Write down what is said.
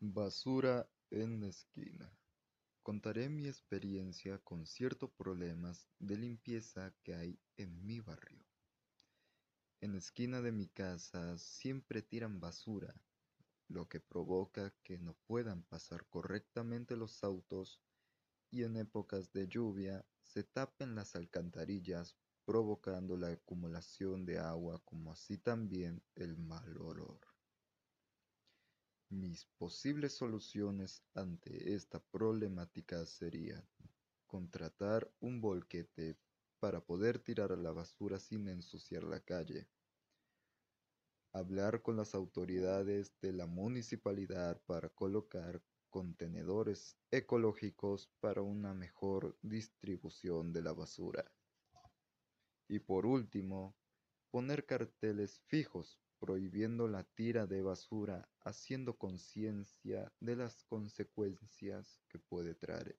Basura en esquina. Contaré mi experiencia con ciertos problemas de limpieza que hay en mi barrio. En esquina de mi casa siempre tiran basura, lo que provoca que no puedan pasar correctamente los autos y en épocas de lluvia se tapen las alcantarillas provocando la acumulación de agua como así también el mal olor. Mis posibles soluciones ante esta problemática serían contratar un volquete para poder tirar la basura sin ensuciar la calle, hablar con las autoridades de la municipalidad para colocar contenedores ecológicos para una mejor distribución de la basura. Y por último, poner carteles fijos prohibiendo la tira de basura, haciendo conciencia de las consecuencias que puede traer.